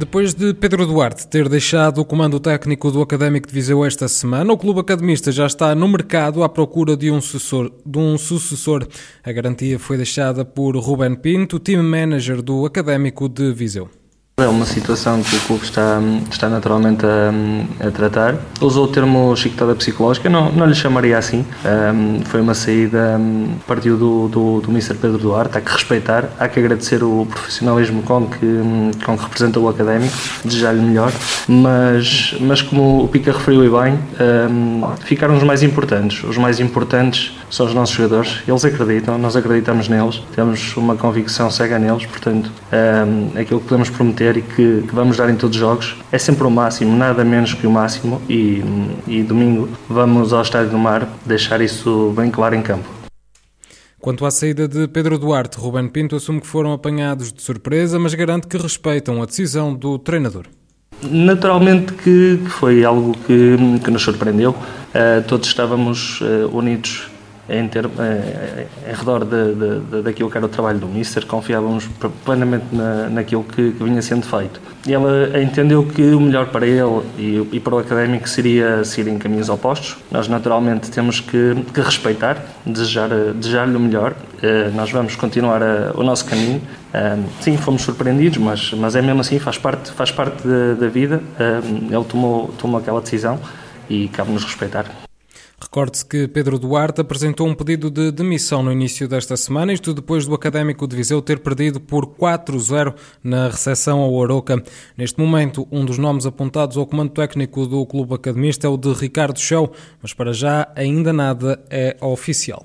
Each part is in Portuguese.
Depois de Pedro Duarte ter deixado o comando técnico do Académico de Viseu esta semana, o clube academista já está no mercado à procura de um sucessor. De um sucessor. A garantia foi deixada por Ruben Pinto, team manager do Académico de Viseu. É uma situação que o clube está, está naturalmente a, a tratar. Usou o termo chicotada psicológica, não, não lhe chamaria assim. Um, foi uma saída, partiu do, do, do Mr. Pedro Duarte. Há que respeitar, há que agradecer o profissionalismo com que, com que representa o académico, desejar-lhe melhor. Mas, mas como o Pica referiu e bem, um, ficaram os mais importantes. Os mais importantes são os nossos jogadores. Eles acreditam, nós acreditamos neles, temos uma convicção cega neles, portanto, um, aquilo que podemos prometer e que, que, vamos dar em todos os jogos é sempre o máximo, nada menos que o máximo. E, e domingo vamos ao Estádio do Mar deixar isso bem claro em campo. Quanto à saída de Pedro Duarte, Ruben Pinto assume que foram apanhados de surpresa, mas garante que respeitam a decisão do treinador. Naturalmente que, foi algo que, que nos surpreendeu. Uh, todos estávamos uh, unidos em, ter, em, em redor de, de, de, daquilo que era o trabalho do Mister, confiávamos plenamente na, naquilo que, que, vinha sendo feito. E ela entendeu que o melhor para ele e, e para o académico seria seguir em caminhos opostos. Nós, naturalmente, temos que, que respeitar, desejar, desejar-lhe o melhor. Uh, nós vamos continuar a, o nosso caminho. Uh, sim, fomos surpreendidos, mas, mas é mesmo assim, faz parte, faz parte da, da vida. Ele tomou, tomou aquela decisão e cabe-nos respeitar. Recorde-se que Pedro Duarte apresentou um pedido de demissão no início desta semana, isto depois do Académico de Viseu ter perdido por 4-0 na recepção ao Aroca. Neste momento, um dos nomes apontados ao comando técnico do clube academista é o de Ricardo Chão, mas para já ainda nada é oficial.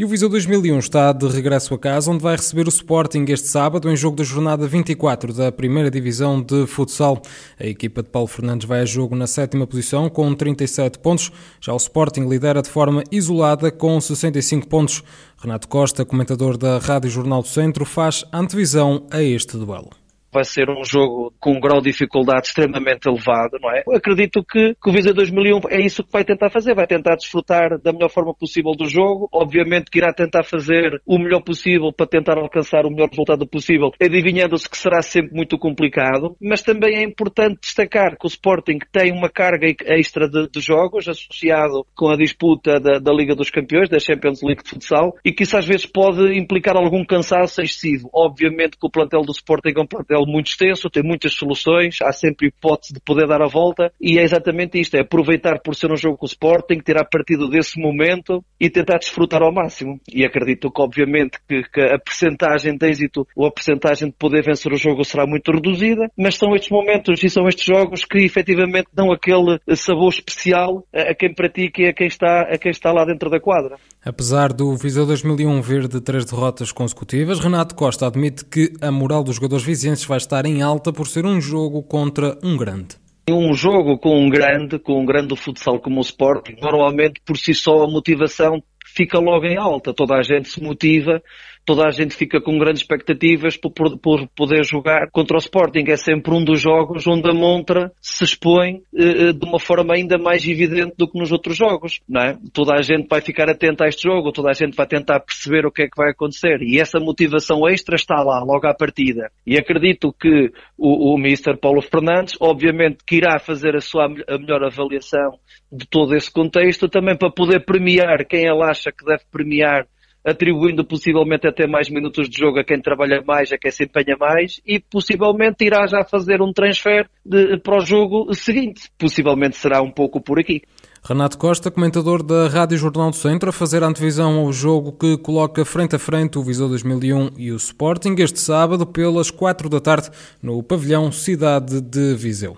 E o Viseu 2001 está de regresso a casa, onde vai receber o Sporting este sábado, em jogo da jornada 24 da primeira divisão de futsal. A equipa de Paulo Fernandes vai a jogo na sétima posição, com 37 pontos. Já o Sporting lidera de forma isolada, com 65 pontos. Renato Costa, comentador da Rádio Jornal do Centro, faz antevisão a este duelo vai ser um jogo com um grau de dificuldade extremamente elevado, não é? Eu acredito que, que o Visa 2001 é isso que vai tentar fazer, vai tentar desfrutar da melhor forma possível do jogo, obviamente que irá tentar fazer o melhor possível para tentar alcançar o melhor resultado possível, adivinhando-se que será sempre muito complicado, mas também é importante destacar que o Sporting tem uma carga extra de, de jogos associado com a disputa da, da, Liga dos Campeões, da Champions League de futsal, e que isso às vezes pode implicar algum cansaço excessivo. Obviamente que o plantel do Sporting é um plantel muito extenso, tem muitas soluções, há sempre hipótese de poder dar a volta e é exatamente isto, é aproveitar por ser um jogo com o Sporting, tirar partido desse momento e tentar desfrutar ao máximo. E acredito que obviamente que, que a percentagem de êxito ou a percentagem de poder vencer o jogo será muito reduzida, mas são estes momentos e são estes jogos que efetivamente dão aquele sabor especial a, a quem pratica e a quem está, a quem está lá dentro da quadra. Apesar do Viseu 2001 vir de três derrotas consecutivas, Renato Costa admite que a moral dos jogadores vizienses vai estar em alta por ser um jogo contra um grande. Um jogo com um grande, com um grande futsal como o Sporting, normalmente por si só a motivação fica logo em alta. Toda a gente se motiva toda a gente fica com grandes expectativas por, por, por, poder jogar contra o Sporting. É sempre um dos jogos onde a montra se expõe eh, eh, de uma forma ainda mais evidente do que nos outros jogos, não é? Toda a gente vai ficar atenta a este jogo, toda a gente vai tentar perceber o que é que vai acontecer e essa motivação extra está lá, logo à partida. E acredito que o, o Mr. Paulo Fernandes, obviamente, que irá fazer a sua a melhor avaliação de todo esse contexto, também para poder premiar quem ele acha que deve premiar atribuindo possivelmente até mais minutos de jogo a quem trabalha mais, a quem se empenha mais e possivelmente irá já fazer um transfer de, para o jogo seguinte. Possivelmente será um pouco por aqui. Renato Costa, comentador da Rádio Jornal do Centro, a fazer a antevisão ao jogo que coloca frente a frente o Viseu 2001 e o Sporting este sábado pelas 4 da tarde no pavilhão Cidade de Viseu.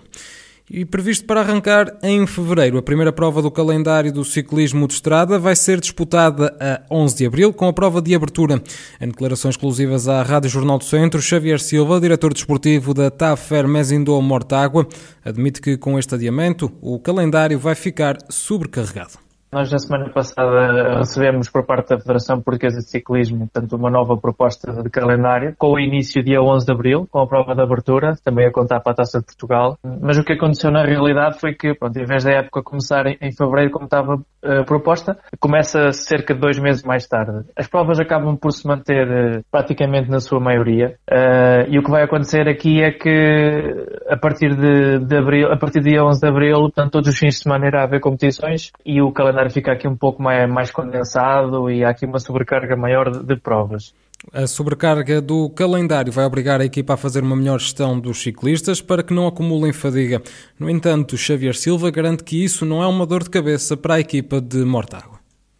E previsto para arrancar em fevereiro, a primeira prova do calendário do ciclismo de estrada vai ser disputada a 11 de abril, com a prova de abertura. Em declarações exclusivas à Rádio Jornal do Centro, Xavier Silva, diretor desportivo da TAFER Mezindô Mortágua, admite que com este adiamento o calendário vai ficar sobrecarregado. Nós na semana passada recebemos por parte da Federação Portuguesa de Ciclismo, portanto, uma nova proposta de calendário, com o início dia 11 de Abril, com a prova de abertura, também a contar para a Taça de Portugal. Mas o que aconteceu na realidade foi que, pronto, em vez da época começar em Fevereiro, como estava uh, proposta, começa cerca de dois meses mais tarde. As provas acabam por se manter uh, praticamente na sua maioria, uh, e o que vai acontecer aqui é que a partir de, de Abril, a partir do dia 11 de Abril, portanto, todos os fins de semana irá haver competições e o calendário fica aqui um pouco mais, mais condensado e há aqui uma sobrecarga maior de, de provas. A sobrecarga do calendário vai obrigar a equipa a fazer uma melhor gestão dos ciclistas para que não acumulem fadiga. No entanto, Xavier Silva garante que isso não é uma dor de cabeça para a equipa de Mortágua.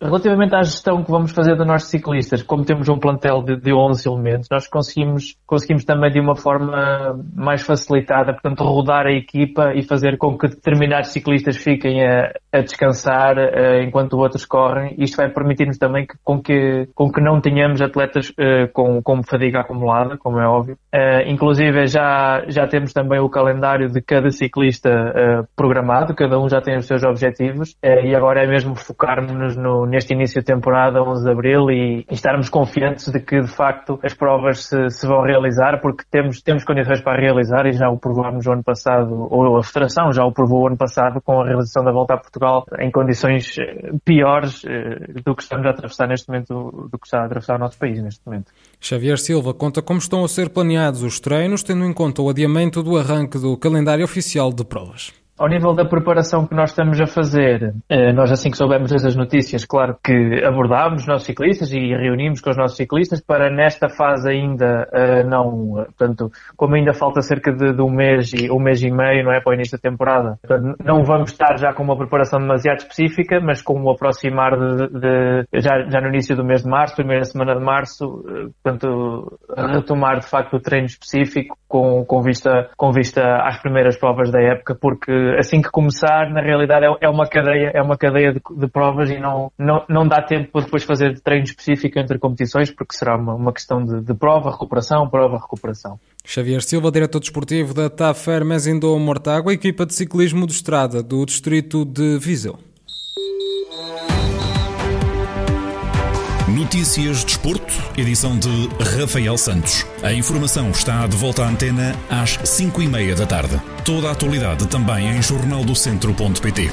Relativamente à gestão que vamos fazer dos nossos ciclistas, como temos um plantel de, de 11 elementos, nós conseguimos, conseguimos também de uma forma mais facilitada, portanto, rodar a equipa e fazer com que determinados ciclistas fiquem a, a descansar uh, enquanto outros correm. Isto vai permitir-nos também que, com, que, com que não tenhamos atletas uh, com, com fadiga acumulada, como é óbvio. Uh, inclusive, já, já temos também o calendário de cada ciclista programado, cada um já tem os seus objetivos, e agora é mesmo focarmos no neste início de temporada, 11 de Abril, e, e estarmos confiantes de que, de facto, as provas se, se, vão realizar, porque temos, temos condições para realizar e já o provámos o ano passado, ou a Federação já o provou o ano passado com a realização da Volta a Portugal em condições eh, piores eh, do que estamos a atravessar neste momento, do que está a atravessar o nosso país neste momento. Xavier Silva conta como estão a ser planeados os treinos, tendo em conta o adiamento do arranque do calendário oficial de provas. Ao nível da preparação que nós estamos a fazer, eh, nós assim que soubemos essas notícias, claro que abordámos os nossos ciclistas e reunimos com os nossos ciclistas para nesta fase ainda eh, não, portanto, como ainda falta cerca de, de um mês e um mês e meio, não é, para o início da temporada, portanto, não vamos estar já com uma preparação demasiado específica, mas com o aproximar de, de já, já no início do mês de março, primeira semana de março, eh, portanto, retomar de facto o treino específico com, com vista, com vista às primeiras provas da época, porque assim que começar, na realidade é, é uma cadeia, é uma cadeia de, de, provas e não, não, não dá tempo para depois fazer treino específico entre competições, porque será uma, uma questão de, de prova, recuperação, prova, recuperação. Xavier Silva, diretor desportivo da TAFER Mezindou Mortágua, equipa de ciclismo de estrada do distrito de Viseu. Notícias Desporto, edição de Rafael Santos. A informação está de volta à antena às 5 e meia da tarde. Toda a atualidade também em jornaldocentro.pt.